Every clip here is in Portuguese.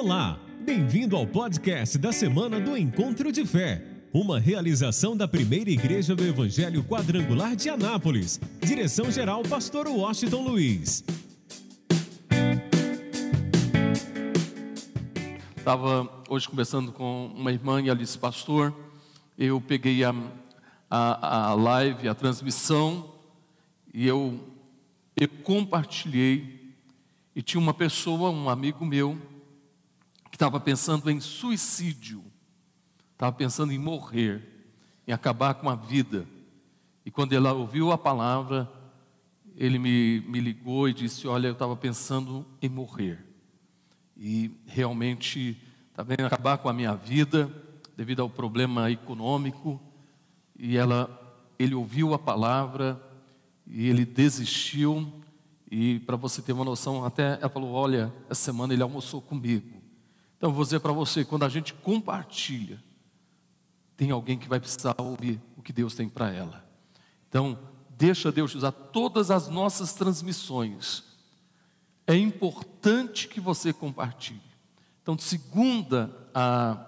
Olá, bem-vindo ao podcast da semana do Encontro de Fé, uma realização da primeira igreja do Evangelho Quadrangular de Anápolis. Direção-geral, Pastor Washington Luiz. Estava hoje conversando com uma irmã e ela disse, pastor, eu peguei a, a, a live, a transmissão, e eu, eu compartilhei, e tinha uma pessoa, um amigo meu, que estava pensando em suicídio, estava pensando em morrer, em acabar com a vida. E quando ela ouviu a palavra, ele me, me ligou e disse: Olha, eu estava pensando em morrer. E realmente está vendo acabar com a minha vida devido ao problema econômico. E ela, ele ouviu a palavra e ele desistiu. E para você ter uma noção, até ela falou: Olha, essa semana ele almoçou comigo. Então, vou dizer para você: quando a gente compartilha, tem alguém que vai precisar ouvir o que Deus tem para ela. Então, deixa Deus usar todas as nossas transmissões. É importante que você compartilhe. Então, de segunda a,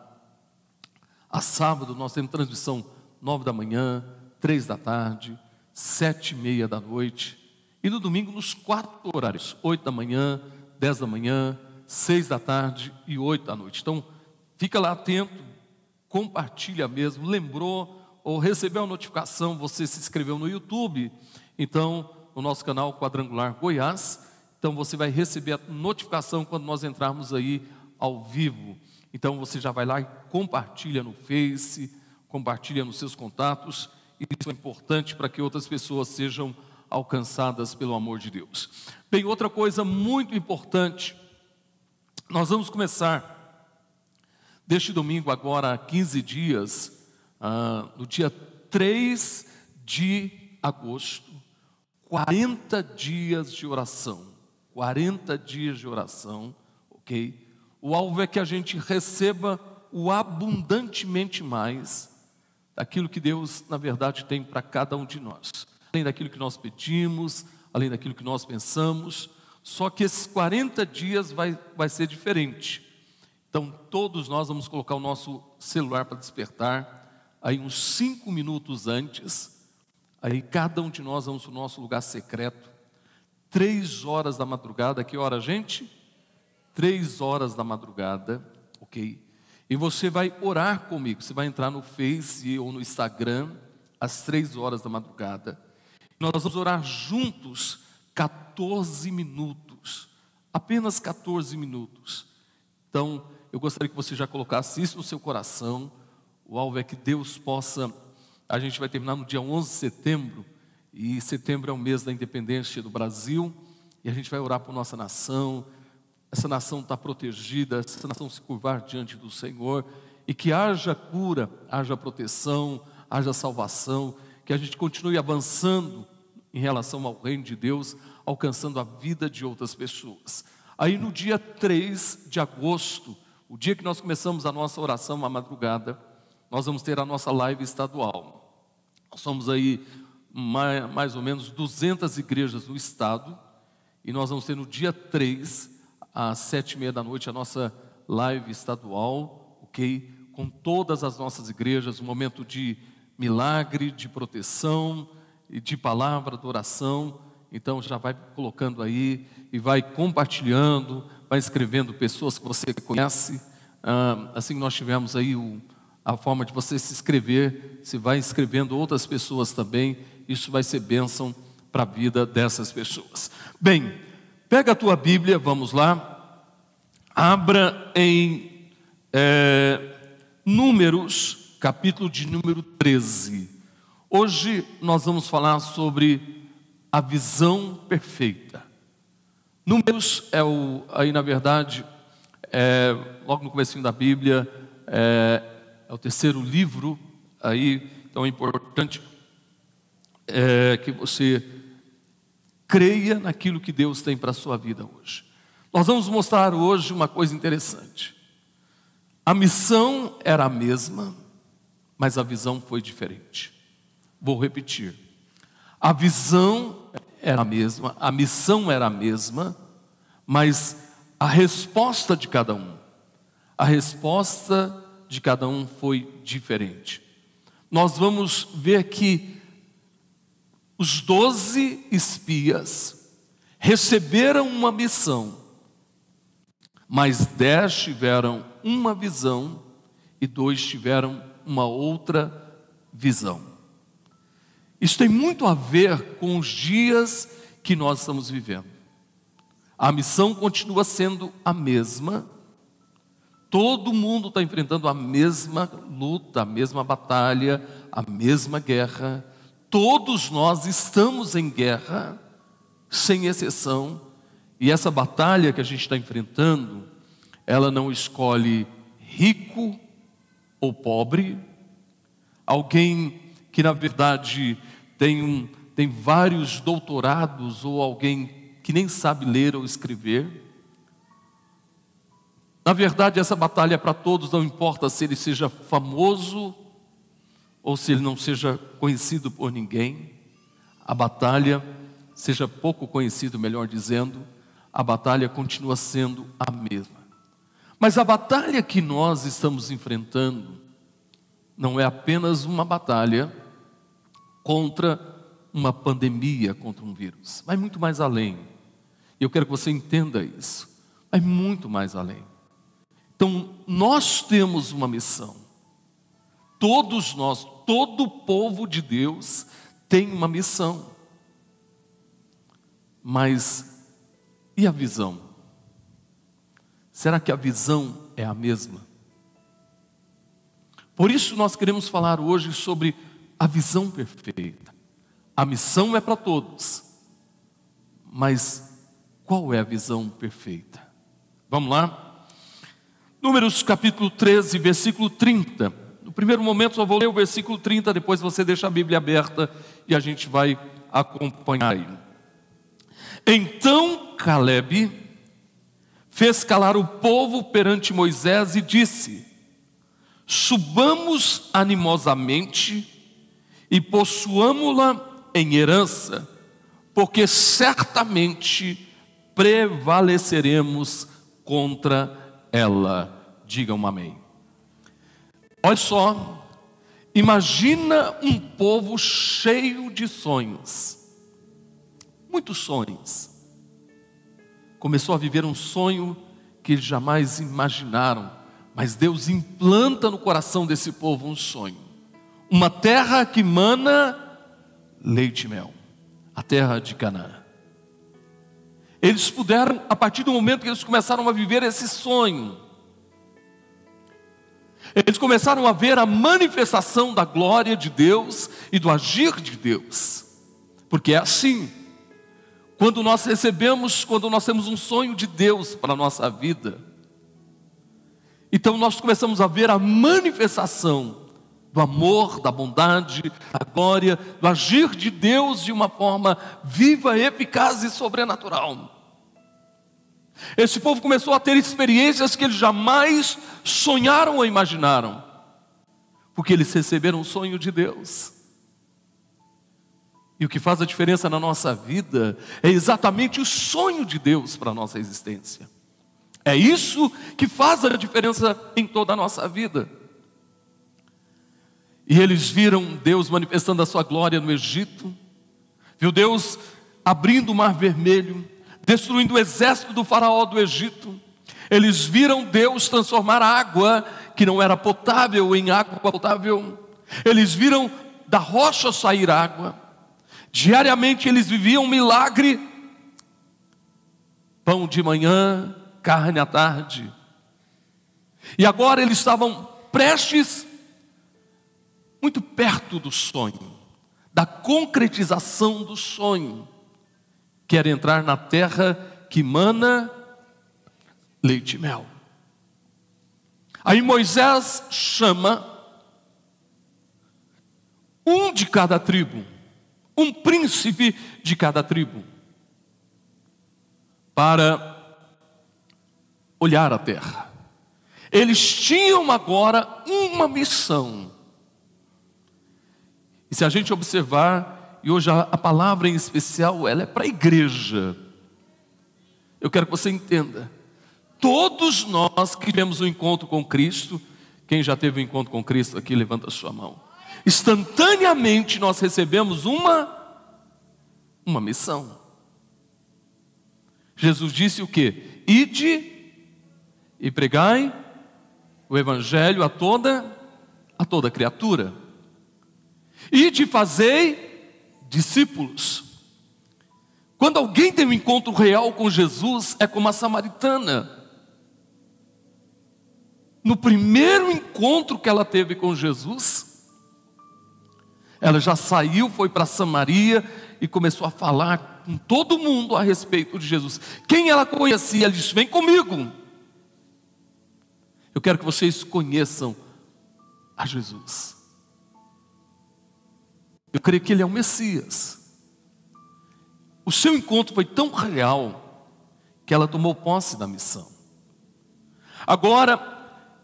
a sábado, nós temos transmissão nove da manhã, três da tarde, sete e meia da noite. E no domingo, nos quatro horários: oito da manhã, dez da manhã, seis da tarde e oito da noite. Então, fica lá atento, compartilha mesmo, lembrou ou recebeu a notificação, você se inscreveu no YouTube, então, no nosso canal Quadrangular Goiás, então você vai receber a notificação quando nós entrarmos aí ao vivo. Então você já vai lá e compartilha no Face, compartilha nos seus contatos, isso é importante para que outras pessoas sejam alcançadas pelo amor de Deus. Bem, outra coisa muito importante nós vamos começar deste domingo, agora há 15 dias, ah, no dia 3 de agosto, 40 dias de oração. 40 dias de oração, ok? O alvo é que a gente receba o abundantemente mais daquilo que Deus, na verdade, tem para cada um de nós. Além daquilo que nós pedimos, além daquilo que nós pensamos, só que esses 40 dias vai, vai ser diferente. Então, todos nós vamos colocar o nosso celular para despertar, aí uns cinco minutos antes, aí cada um de nós vamos para o nosso lugar secreto, três horas da madrugada, que hora, gente? Três horas da madrugada, ok? E você vai orar comigo, você vai entrar no Face ou no Instagram, às três horas da madrugada. Nós vamos orar juntos 14 minutos. Apenas 14 minutos. Então, eu gostaria que você já colocasse isso no seu coração. O alvo é que Deus possa. A gente vai terminar no dia 11 de setembro, e setembro é o mês da independência do Brasil, e a gente vai orar por nossa nação. Essa nação está protegida, essa nação se curvar diante do Senhor, e que haja cura, haja proteção, haja salvação, que a gente continue avançando em relação ao reino de Deus, alcançando a vida de outras pessoas. Aí no dia 3 de agosto, o dia que nós começamos a nossa oração à madrugada, nós vamos ter a nossa live estadual. Nós somos aí mais, ou menos 200 igrejas no estado, e nós vamos ter no dia 3, às sete e meia da noite, a nossa live estadual, ok? Com todas as nossas igrejas, um momento de milagre, de proteção, e de palavra, de oração. Então já vai colocando aí e vai compartilhando, vai escrevendo pessoas que você conhece. Ah, assim nós tivemos aí o, a forma de você se inscrever, se vai escrevendo outras pessoas também. Isso vai ser bênção para a vida dessas pessoas. Bem, pega a tua Bíblia, vamos lá. Abra em é, Números, capítulo de número 13. Hoje nós vamos falar sobre a visão perfeita. Números é o, aí na verdade, é, logo no começo da Bíblia, é, é, o terceiro livro, aí, então é importante é, que você creia naquilo que Deus tem para a sua vida hoje. Nós vamos mostrar hoje uma coisa interessante. A missão era a mesma, mas a visão foi diferente. Vou repetir. A visão era a mesma, a missão era a mesma, mas a resposta de cada um a resposta de cada um foi diferente. Nós vamos ver que os doze espias receberam uma missão, mas dez tiveram uma visão e dois tiveram uma outra visão. Isso tem muito a ver com os dias que nós estamos vivendo. A missão continua sendo a mesma, todo mundo está enfrentando a mesma luta, a mesma batalha, a mesma guerra, todos nós estamos em guerra, sem exceção, e essa batalha que a gente está enfrentando, ela não escolhe rico ou pobre, alguém que na verdade tem, um, tem vários doutorados ou alguém que nem sabe ler ou escrever. Na verdade, essa batalha é para todos, não importa se ele seja famoso ou se ele não seja conhecido por ninguém. A batalha, seja pouco conhecido, melhor dizendo, a batalha continua sendo a mesma. Mas a batalha que nós estamos enfrentando não é apenas uma batalha contra uma pandemia, contra um vírus, vai muito mais além. Eu quero que você entenda isso. Vai muito mais além. Então, nós temos uma missão. Todos nós, todo o povo de Deus tem uma missão. Mas e a visão? Será que a visão é a mesma? Por isso nós queremos falar hoje sobre a visão perfeita. A missão é para todos, mas qual é a visão perfeita? Vamos lá? Números capítulo 13, versículo 30. No primeiro momento só vou ler o versículo 30, depois você deixa a Bíblia aberta e a gente vai acompanhar aí. Então Caleb fez calar o povo perante Moisés e disse: Subamos animosamente e possuamo-la em herança, porque certamente prevaleceremos contra ela. Digam amém. Olha só, imagina um povo cheio de sonhos, muitos sonhos começou a viver um sonho que eles jamais imaginaram, mas Deus implanta no coração desse povo um sonho. Uma terra que mana leite e mel, a terra de Canaã. Eles puderam, a partir do momento que eles começaram a viver esse sonho, eles começaram a ver a manifestação da glória de Deus e do agir de Deus, porque é assim, quando nós recebemos, quando nós temos um sonho de Deus para a nossa vida, então nós começamos a ver a manifestação do amor, da bondade, da glória, do agir de Deus de uma forma viva, eficaz e sobrenatural. Esse povo começou a ter experiências que eles jamais sonharam ou imaginaram, porque eles receberam o sonho de Deus. E o que faz a diferença na nossa vida é exatamente o sonho de Deus para a nossa existência. É isso que faz a diferença em toda a nossa vida. E eles viram Deus manifestando a sua glória no Egito, viu Deus abrindo o mar vermelho, destruindo o exército do faraó do Egito. Eles viram Deus transformar água que não era potável em água potável. Eles viram da rocha sair água. Diariamente eles viviam um milagre: pão de manhã, carne à tarde. E agora eles estavam prestes, muito perto do sonho, da concretização do sonho, que era entrar na terra que mana leite e mel. Aí Moisés chama um de cada tribo um príncipe de cada tribo, para olhar a terra. Eles tinham agora uma missão. E se a gente observar, e hoje a, a palavra em especial, ela é para a igreja. Eu quero que você entenda. Todos nós que tivemos um encontro com Cristo, quem já teve um encontro com Cristo aqui, levanta a sua mão. Instantaneamente nós recebemos uma uma missão. Jesus disse o que? Ide e pregai o evangelho a toda a toda criatura. E fazei discípulos. Quando alguém tem um encontro real com Jesus, é como a samaritana. No primeiro encontro que ela teve com Jesus, ela já saiu, foi para Samaria e começou a falar com todo mundo a respeito de Jesus. Quem ela conhecia, ela disse: Vem comigo. Eu quero que vocês conheçam a Jesus. Eu creio que ele é o Messias. O seu encontro foi tão real que ela tomou posse da missão. Agora,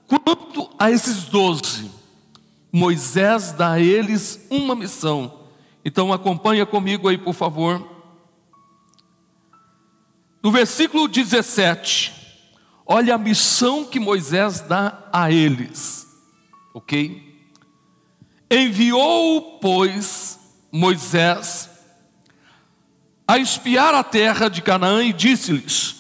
quanto a esses doze, Moisés dá a eles uma missão então acompanha comigo aí, por favor. No versículo 17, olha a missão que Moisés dá a eles, ok? Enviou, pois, Moisés a espiar a terra de Canaã e disse-lhes: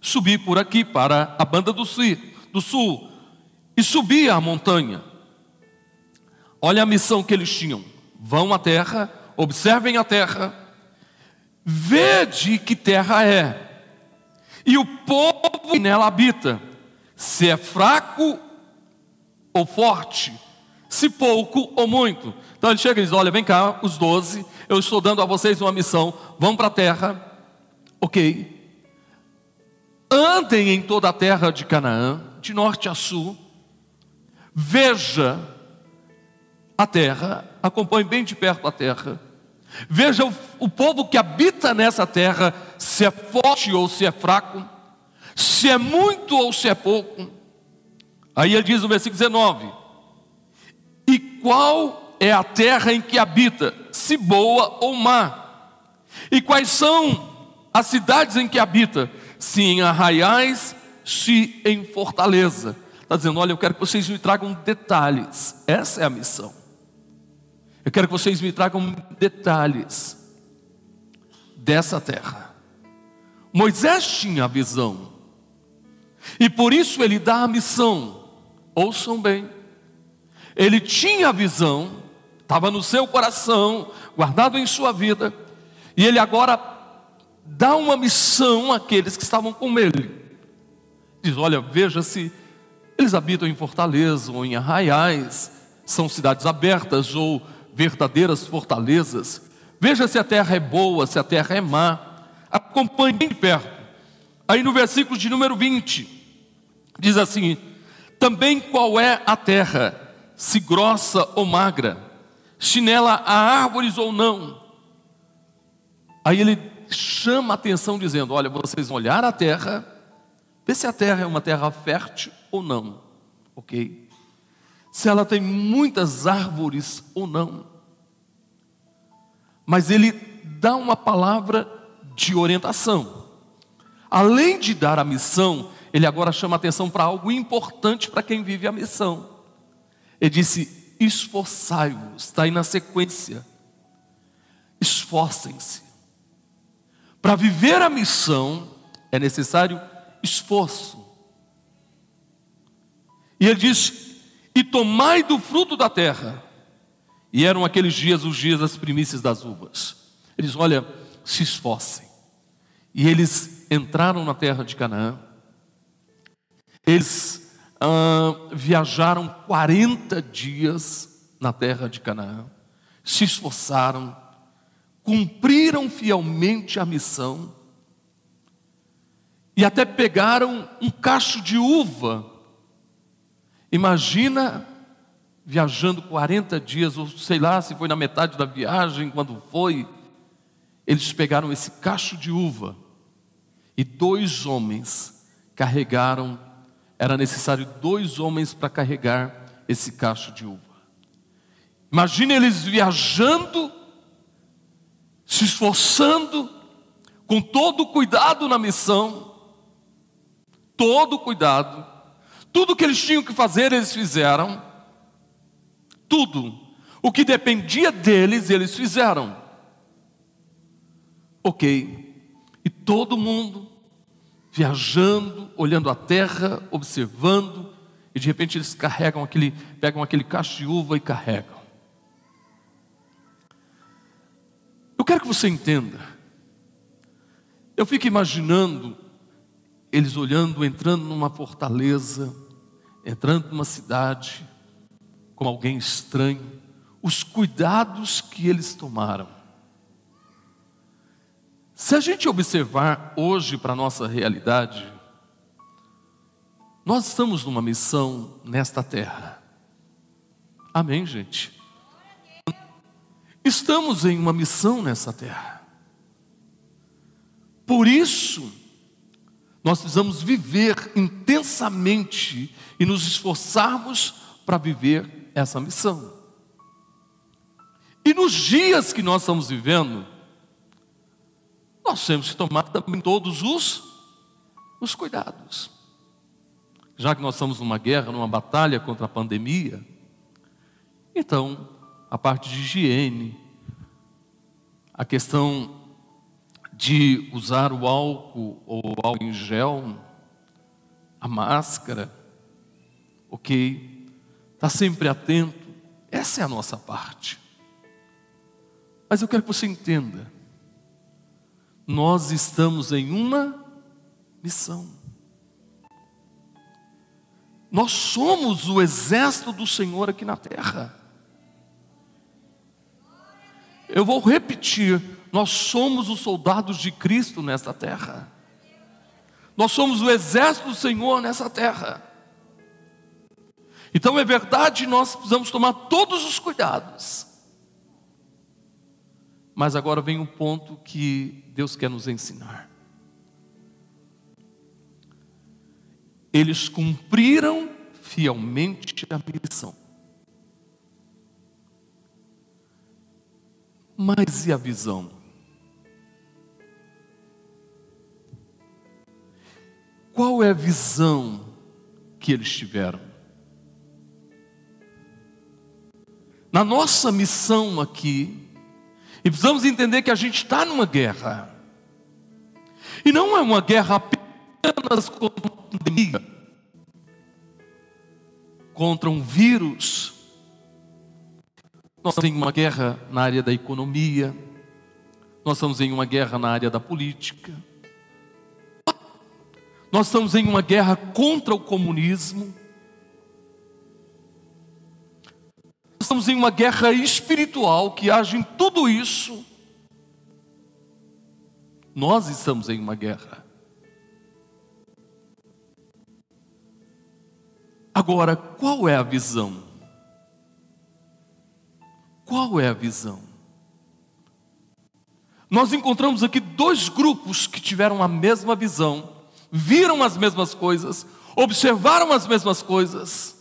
Subi por aqui para a banda do sul, do sul e subi a montanha. Olha a missão que eles tinham. Vão à terra, observem a terra, vede que terra é, e o povo que nela habita, se é fraco ou forte, se pouco ou muito. Então ele chega e diz: Olha, vem cá, os doze, eu estou dando a vocês uma missão, vão para a terra, ok. Andem em toda a terra de Canaã, de norte a sul, veja a terra, acompanhe bem de perto a terra. Veja o, o povo que habita nessa terra, se é forte ou se é fraco, se é muito ou se é pouco. Aí ele diz no versículo 19: E qual é a terra em que habita, se boa ou má? E quais são as cidades em que habita, se em arraiais, se em fortaleza? Está dizendo: olha, eu quero que vocês me tragam detalhes, essa é a missão. Eu quero que vocês me tragam detalhes dessa terra. Moisés tinha a visão, e por isso ele dá a missão. Ouçam bem, ele tinha a visão, estava no seu coração, guardado em sua vida, e ele agora dá uma missão àqueles que estavam com ele. Diz: Olha, veja se eles habitam em fortaleza ou em arraiais, são cidades abertas ou verdadeiras fortalezas. Veja se a terra é boa, se a terra é má. Acompanhe bem de perto. Aí no versículo de número 20, diz assim: Também qual é a terra, se grossa ou magra, se nela há árvores ou não. Aí ele chama a atenção dizendo: Olha, vocês vão olhar a terra, ver se a terra é uma terra fértil ou não, ok? Se ela tem muitas árvores ou não mas ele dá uma palavra de orientação. Além de dar a missão, ele agora chama atenção para algo importante para quem vive a missão. Ele disse: esforçai-vos, está aí na sequência. Esforcem-se. Para viver a missão é necessário esforço. E ele diz: e tomai do fruto da terra e eram aqueles dias os dias das primícias das uvas. Eles, olha, se esforcem. E eles entraram na terra de Canaã. Eles ah, viajaram 40 dias na terra de Canaã. Se esforçaram, cumpriram fielmente a missão. E até pegaram um cacho de uva. Imagina viajando 40 dias, ou sei lá se foi na metade da viagem, quando foi, eles pegaram esse cacho de uva e dois homens carregaram, era necessário dois homens para carregar esse cacho de uva. Imagine eles viajando, se esforçando, com todo o cuidado na missão, todo o cuidado, tudo que eles tinham que fazer, eles fizeram, tudo o que dependia deles, eles fizeram. Ok, e todo mundo viajando, olhando a terra, observando, e de repente eles carregam aquele, pegam aquele cacho de uva e carregam. Eu quero que você entenda. Eu fico imaginando eles olhando, entrando numa fortaleza, entrando numa cidade, como alguém estranho, os cuidados que eles tomaram. Se a gente observar hoje para a nossa realidade, nós estamos numa missão nesta terra. Amém, gente? Estamos em uma missão nessa terra. Por isso, nós precisamos viver intensamente e nos esforçarmos para viver essa missão. E nos dias que nós estamos vivendo, nós temos que tomar também todos os, os cuidados. Já que nós estamos numa guerra, numa batalha contra a pandemia, então a parte de higiene, a questão de usar o álcool ou álcool em gel, a máscara, ok? Está sempre atento, essa é a nossa parte. Mas eu quero que você entenda. Nós estamos em uma missão. Nós somos o exército do Senhor aqui na terra. Eu vou repetir: nós somos os soldados de Cristo nesta terra. Nós somos o exército do Senhor nessa terra. Então é verdade, nós precisamos tomar todos os cuidados. Mas agora vem um ponto que Deus quer nos ensinar. Eles cumpriram fielmente a missão. Mas e a visão? Qual é a visão que eles tiveram? Na nossa missão aqui, e precisamos entender que a gente está numa guerra. E não é uma guerra apenas contra uma pandemia, contra um vírus. Nós estamos em uma guerra na área da economia, nós estamos em uma guerra na área da política, nós estamos em uma guerra contra o comunismo, estamos em uma guerra espiritual que age em tudo isso. Nós estamos em uma guerra. Agora, qual é a visão? Qual é a visão? Nós encontramos aqui dois grupos que tiveram a mesma visão, viram as mesmas coisas, observaram as mesmas coisas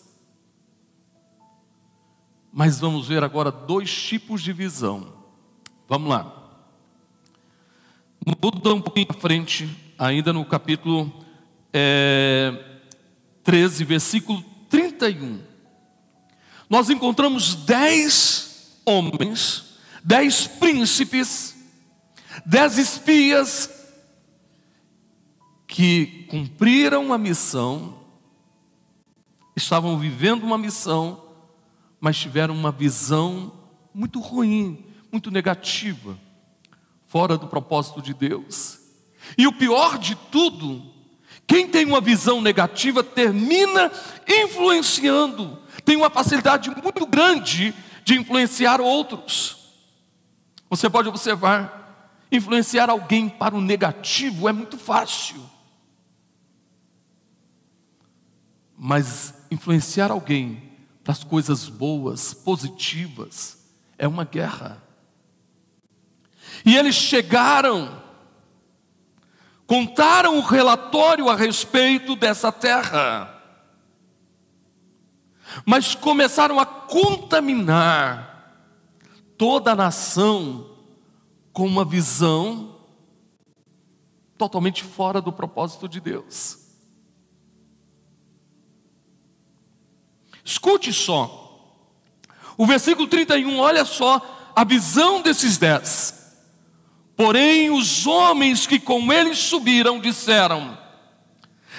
mas vamos ver agora dois tipos de visão. Vamos lá. Muda um pouquinho para frente, ainda no capítulo é, 13, versículo 31. Nós encontramos dez homens, dez príncipes, dez espias que cumpriram a missão, estavam vivendo uma missão mas tiveram uma visão muito ruim, muito negativa, fora do propósito de Deus. E o pior de tudo, quem tem uma visão negativa termina influenciando, tem uma facilidade muito grande de influenciar outros. Você pode observar, influenciar alguém para o negativo é muito fácil. Mas influenciar alguém das coisas boas, positivas, é uma guerra. E eles chegaram, contaram o relatório a respeito dessa terra, mas começaram a contaminar toda a nação com uma visão totalmente fora do propósito de Deus. Escute só. O versículo 31, olha só a visão desses dez. Porém, os homens que com eles subiram disseram: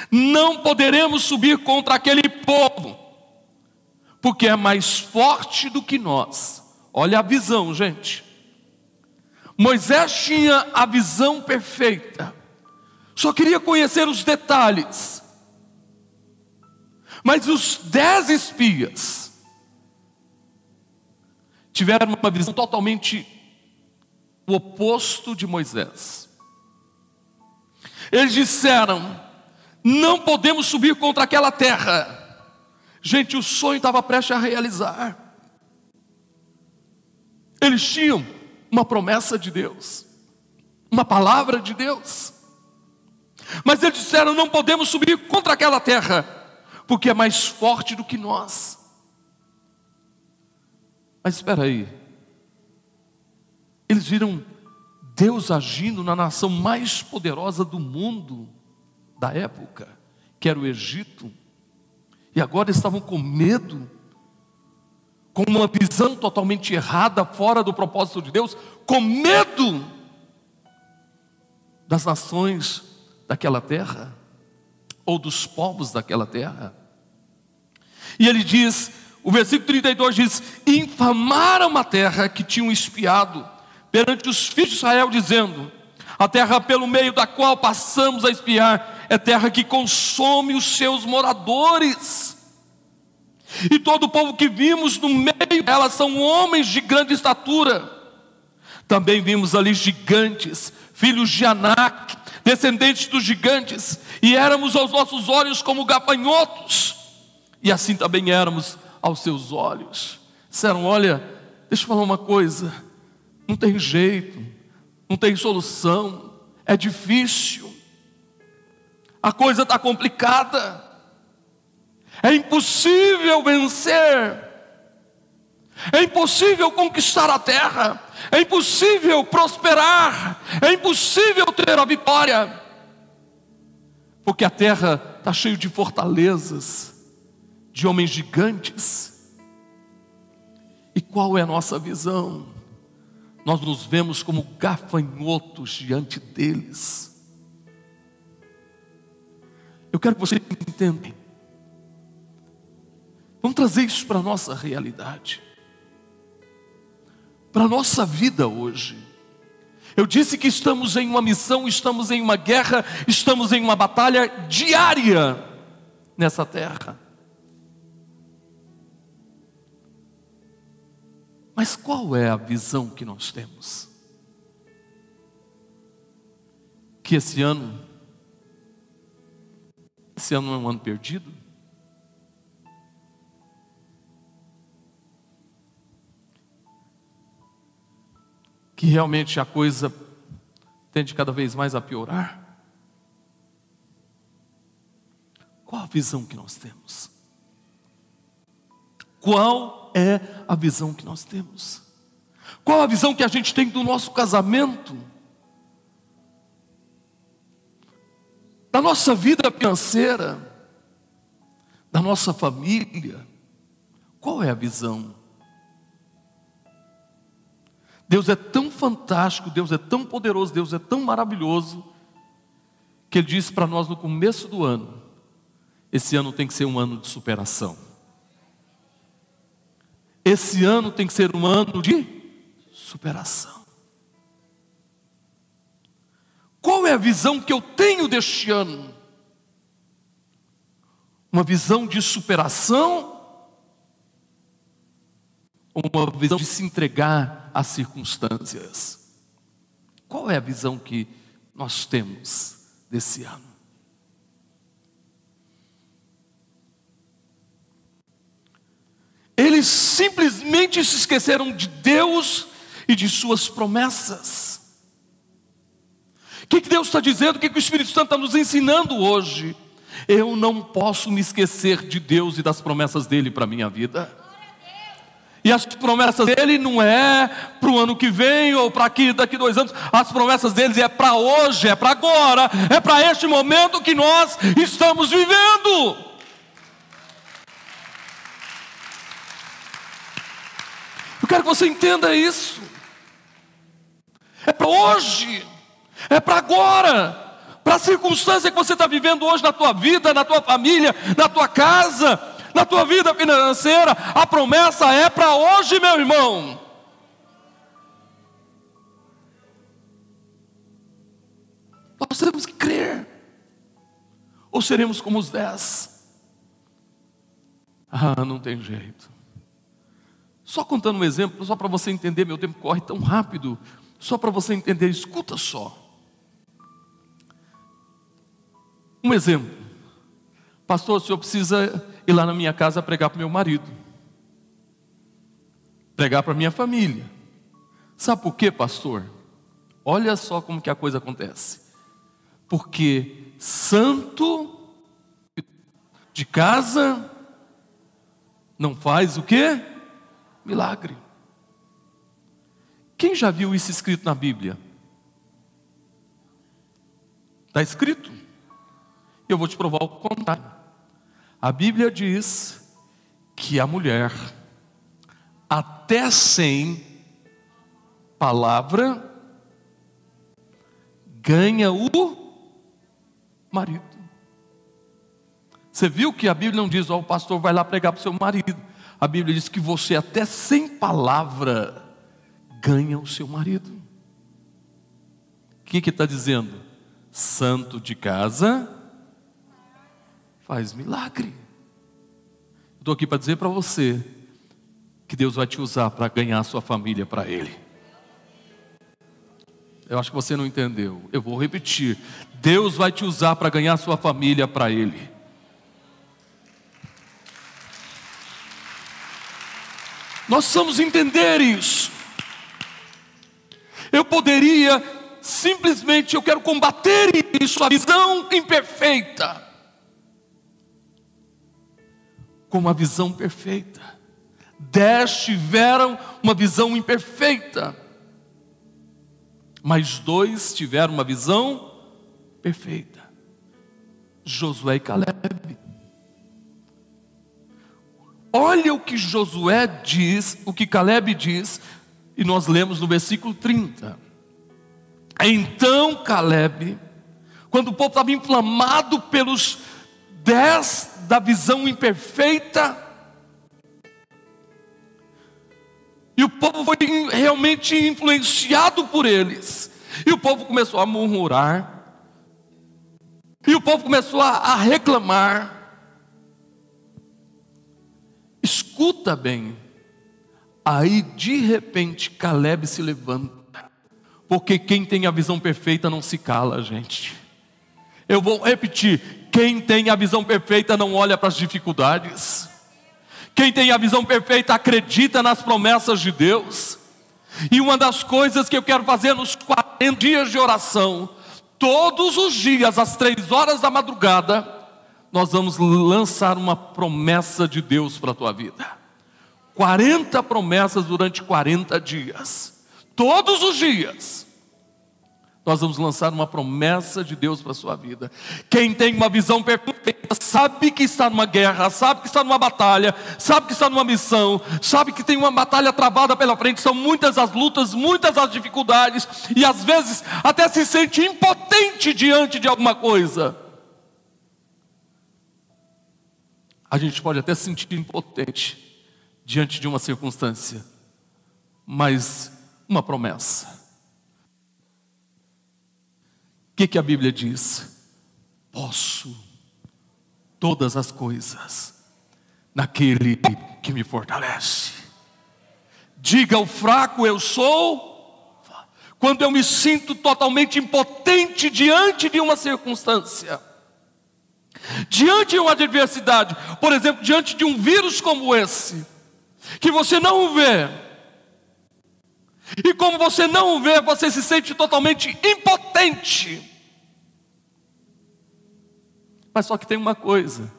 Não poderemos subir contra aquele povo, porque é mais forte do que nós. Olha a visão, gente. Moisés tinha a visão perfeita, só queria conhecer os detalhes. Mas os dez espias tiveram uma visão totalmente o oposto de Moisés. Eles disseram: não podemos subir contra aquela terra. Gente, o sonho estava prestes a realizar. Eles tinham uma promessa de Deus, uma palavra de Deus. Mas eles disseram: não podemos subir contra aquela terra, porque é mais forte do que nós. Mas espera aí, eles viram Deus agindo na nação mais poderosa do mundo da época, que era o Egito, e agora estavam com medo, com uma visão totalmente errada, fora do propósito de Deus, com medo das nações daquela terra, ou dos povos daquela terra. E ele diz, o versículo 32 diz: infamaram a terra que tinham espiado, perante os filhos de Israel, dizendo: A terra pelo meio da qual passamos a espiar é terra que consome os seus moradores. E todo o povo que vimos no meio dela são homens de grande estatura. Também vimos ali gigantes, filhos de Anak, descendentes dos gigantes, e éramos aos nossos olhos como gafanhotos, e assim também éramos aos seus olhos. Disseram: Olha, deixa eu falar uma coisa. Não tem jeito, não tem solução, é difícil, a coisa está complicada, é impossível vencer, é impossível conquistar a terra, é impossível prosperar, é impossível ter a vitória, porque a terra está cheia de fortalezas, de homens gigantes. E qual é a nossa visão? nós nos vemos como gafanhotos diante deles. Eu quero que vocês entendam. Vamos trazer isso para a nossa realidade, para a nossa vida hoje. Eu disse que estamos em uma missão, estamos em uma guerra, estamos em uma batalha diária nessa terra. Mas qual é a visão que nós temos? Que esse ano, esse ano é um ano perdido? Que realmente a coisa tende cada vez mais a piorar? Qual a visão que nós temos? Qual é a visão que nós temos? Qual a visão que a gente tem do nosso casamento? Da nossa vida financeira? Da nossa família? Qual é a visão? Deus é tão fantástico, Deus é tão poderoso, Deus é tão maravilhoso, que Ele disse para nós no começo do ano: esse ano tem que ser um ano de superação. Esse ano tem que ser um ano de superação. Qual é a visão que eu tenho deste ano? Uma visão de superação? Uma visão de se entregar às circunstâncias? Qual é a visão que nós temos desse ano? Eles simplesmente se esqueceram de Deus e de Suas promessas. O que, que Deus está dizendo? O que, que o Espírito Santo está nos ensinando hoje? Eu não posso me esquecer de Deus e das promessas dele para a minha vida. E as promessas dele não é para o ano que vem ou para aqui daqui dois anos. As promessas dele é para hoje, é para agora, é para este momento que nós estamos vivendo. Quero que você entenda isso. É para hoje, é para agora, para a circunstância que você está vivendo hoje na tua vida, na tua família, na tua casa, na tua vida financeira. A promessa é para hoje, meu irmão. Nós temos que crer. Ou seremos como os dez? Ah, não tem jeito. Só contando um exemplo, só para você entender, meu tempo corre tão rápido. Só para você entender, escuta só. Um exemplo. Pastor, o senhor precisa ir lá na minha casa pregar para meu marido. Pregar para minha família. Sabe por quê, pastor? Olha só como que a coisa acontece. Porque santo de casa não faz o quê? Milagre. Quem já viu isso escrito na Bíblia? Está escrito. Eu vou te provar o contrário. A Bíblia diz que a mulher, até sem palavra, ganha o marido. Você viu que a Bíblia não diz, ó, oh, o pastor vai lá pregar para o seu marido. A Bíblia diz que você, até sem palavra, ganha o seu marido. O que está dizendo? Santo de casa faz milagre. Estou aqui para dizer para você que Deus vai te usar para ganhar a sua família para Ele. Eu acho que você não entendeu. Eu vou repetir. Deus vai te usar para ganhar a sua família para Ele. Nós precisamos entender isso. Eu poderia simplesmente, eu quero combater isso, a visão imperfeita, com uma visão perfeita. Dez tiveram uma visão imperfeita, mas dois tiveram uma visão perfeita: Josué e Caleb. Olha o que Josué diz, o que Caleb diz e nós lemos no versículo 30. Então Caleb, quando o povo estava inflamado pelos dez da visão imperfeita, e o povo foi realmente influenciado por eles, e o povo começou a murmurar, e o povo começou a, a reclamar. Escuta bem, Aí de repente Caleb se levanta, porque quem tem a visão perfeita não se cala, gente. Eu vou repetir: quem tem a visão perfeita não olha para as dificuldades. Quem tem a visão perfeita acredita nas promessas de Deus. E uma das coisas que eu quero fazer nos 40 dias de oração, todos os dias, às três horas da madrugada, nós vamos lançar uma promessa de Deus para a tua vida. 40 promessas durante 40 dias. Todos os dias. Nós vamos lançar uma promessa de Deus para a sua vida. Quem tem uma visão perfeita sabe que está numa guerra, sabe que está numa batalha, sabe que está numa missão, sabe que tem uma batalha travada pela frente. São muitas as lutas, muitas as dificuldades, e às vezes até se sente impotente diante de alguma coisa. A gente pode até se sentir impotente diante de uma circunstância, mas uma promessa. O que, que a Bíblia diz? Posso todas as coisas naquele que me fortalece. Diga ao fraco, eu sou. Quando eu me sinto totalmente impotente diante de uma circunstância, diante de uma adversidade, por exemplo, diante de um vírus como esse, que você não vê. E como você não vê, você se sente totalmente impotente. Mas só que tem uma coisa: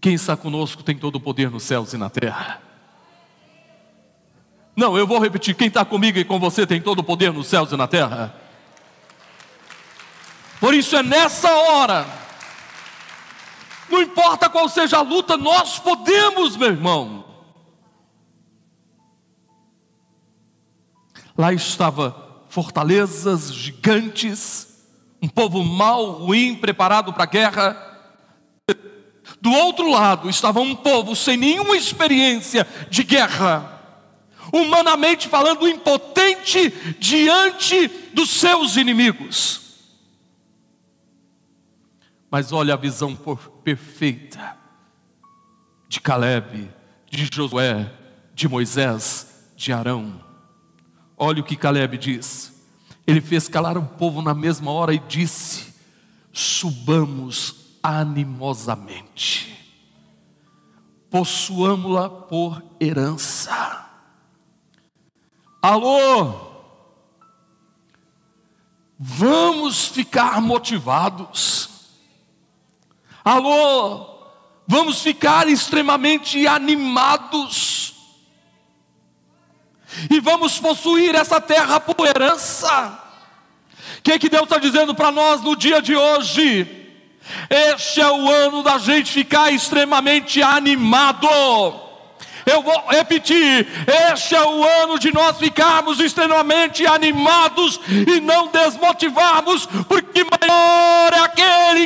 quem está conosco tem todo o poder nos céus e na terra. Não, eu vou repetir: quem está comigo e com você tem todo o poder nos céus e na terra. Por isso é nessa hora não importa qual seja a luta, nós podemos, meu irmão. Lá estava fortalezas gigantes, um povo mau, ruim, preparado para a guerra. Do outro lado estava um povo sem nenhuma experiência de guerra, humanamente falando, impotente diante dos seus inimigos. Mas olha a visão perfeita de Caleb, de Josué, de Moisés, de Arão. Olha o que Caleb diz. Ele fez calar o povo na mesma hora e disse: Subamos animosamente, possuamos-la por herança. Alô, vamos ficar motivados. Alô, vamos ficar extremamente animados. E vamos possuir essa terra por herança. O que, é que Deus está dizendo para nós no dia de hoje? Este é o ano da gente ficar extremamente animado. Eu vou repetir: este é o ano de nós ficarmos extremamente animados e não desmotivarmos, porque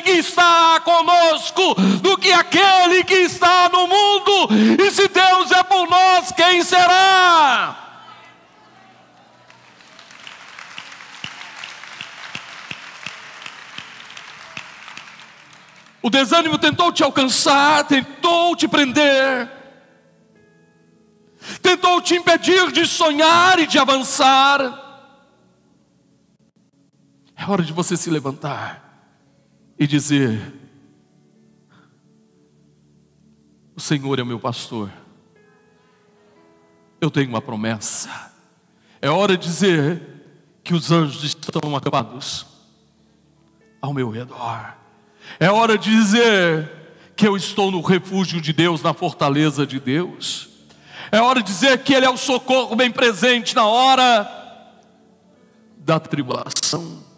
que está conosco do que aquele que está no mundo. E se Deus é por nós, quem será? O desânimo tentou te alcançar, tentou te prender, tentou te impedir de sonhar e de avançar. É hora de você se levantar e dizer: O Senhor é meu pastor, eu tenho uma promessa. É hora de dizer que os anjos estão acabados ao meu redor. É hora de dizer que eu estou no refúgio de Deus, na fortaleza de Deus. É hora de dizer que Ele é o socorro bem presente na hora da tribulação.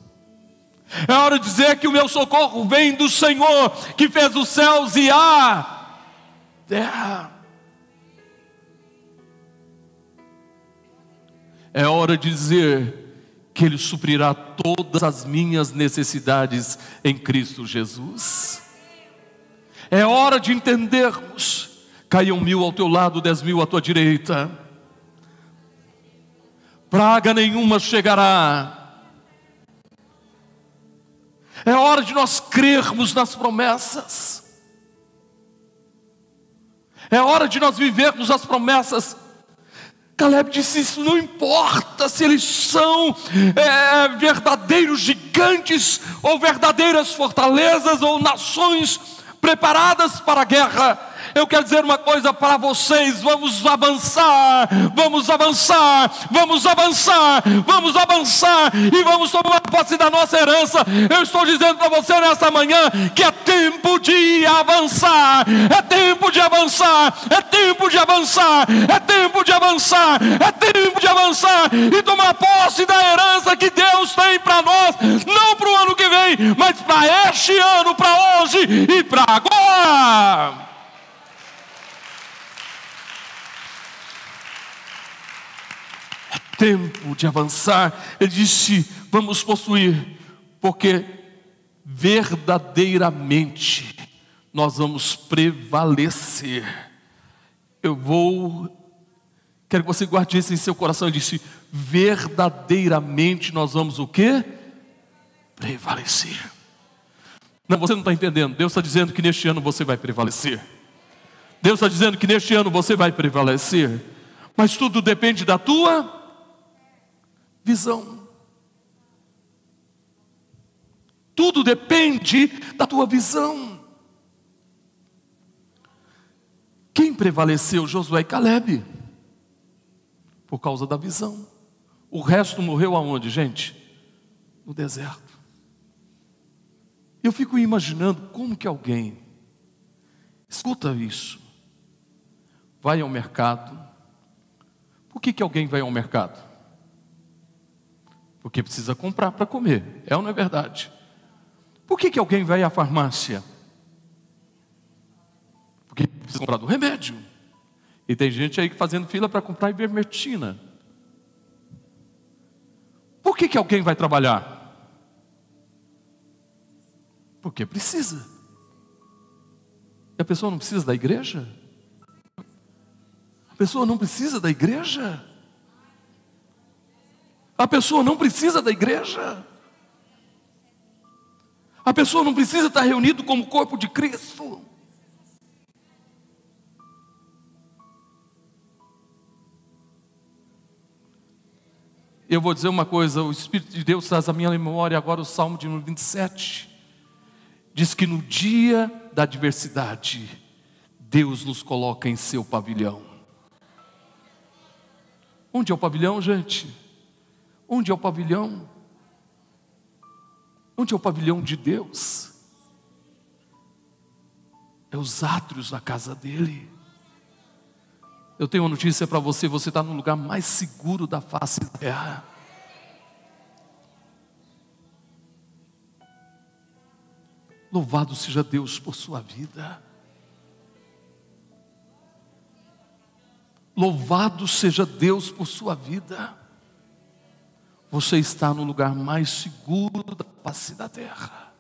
É hora de dizer que o meu socorro vem do Senhor que fez os céus e a terra. É hora de dizer que Ele suprirá todas as minhas necessidades em Cristo Jesus. É hora de entendermos: caiam mil ao teu lado, dez mil à tua direita, praga nenhuma chegará. É hora de nós crermos nas promessas. É hora de nós vivermos as promessas Caleb disse: Isso não importa se eles são é, verdadeiros gigantes, ou verdadeiras fortalezas, ou nações preparadas para a guerra, eu quero dizer uma coisa para vocês: vamos avançar, vamos avançar, vamos avançar, vamos avançar e vamos tomar posse da nossa herança. Eu estou dizendo para você nessa manhã que é tempo de avançar, é tempo de avançar, é tempo de avançar, é tempo de avançar, é tempo de avançar e tomar posse da herança que Deus tem para nós, não para o ano que vem, mas para este ano, para hoje e para agora. Tempo de avançar. Ele disse: Vamos possuir, porque verdadeiramente nós vamos prevalecer. Eu vou, quero que você guarde isso em seu coração. Ele disse: Verdadeiramente nós vamos o que? Prevalecer. Não, você não está entendendo. Deus está dizendo que neste ano você vai prevalecer. Deus está dizendo que neste ano você vai prevalecer. Mas tudo depende da tua visão. Tudo depende da tua visão. Quem prevaleceu? Josué e Caleb. Por causa da visão. O resto morreu aonde, gente? No deserto. Eu fico imaginando como que alguém, escuta isso, vai ao mercado. Por que, que alguém vai ao mercado? Porque precisa comprar para comer. É ou não é verdade? Por que, que alguém vai à farmácia? Porque precisa comprar do remédio. E tem gente aí fazendo fila para comprar ivermectina. Por que, que alguém vai trabalhar? Porque precisa. E a pessoa não precisa da igreja? A pessoa não precisa da igreja? A pessoa não precisa da igreja? A pessoa não precisa estar reunido como corpo de Cristo? Eu vou dizer uma coisa, o Espírito de Deus traz à minha memória agora o Salmo de número 27. Diz que no dia da adversidade, Deus nos coloca em seu pavilhão. Onde é o pavilhão, gente? Onde é o pavilhão? Onde é o pavilhão de Deus? É os átrios da casa dele. Eu tenho uma notícia para você: você está no lugar mais seguro da face da terra. Louvado seja Deus por sua vida. Louvado seja Deus por sua vida. Você está no lugar mais seguro da face da terra.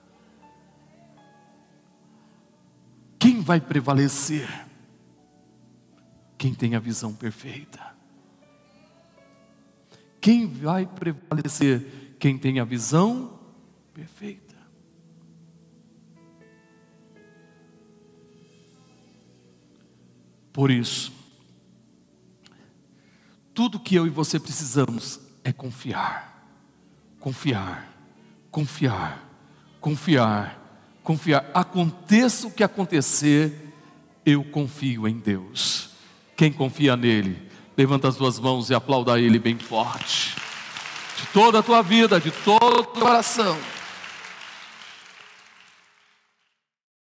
Quem vai prevalecer? Quem tem a visão perfeita. Quem vai prevalecer? Quem tem a visão perfeita. Por isso, tudo que eu e você precisamos é confiar, confiar, confiar, confiar, confiar. Aconteça o que acontecer, eu confio em Deus. Quem confia nele, levanta as duas mãos e aplauda ele bem forte. De toda a tua vida, de todo o teu coração.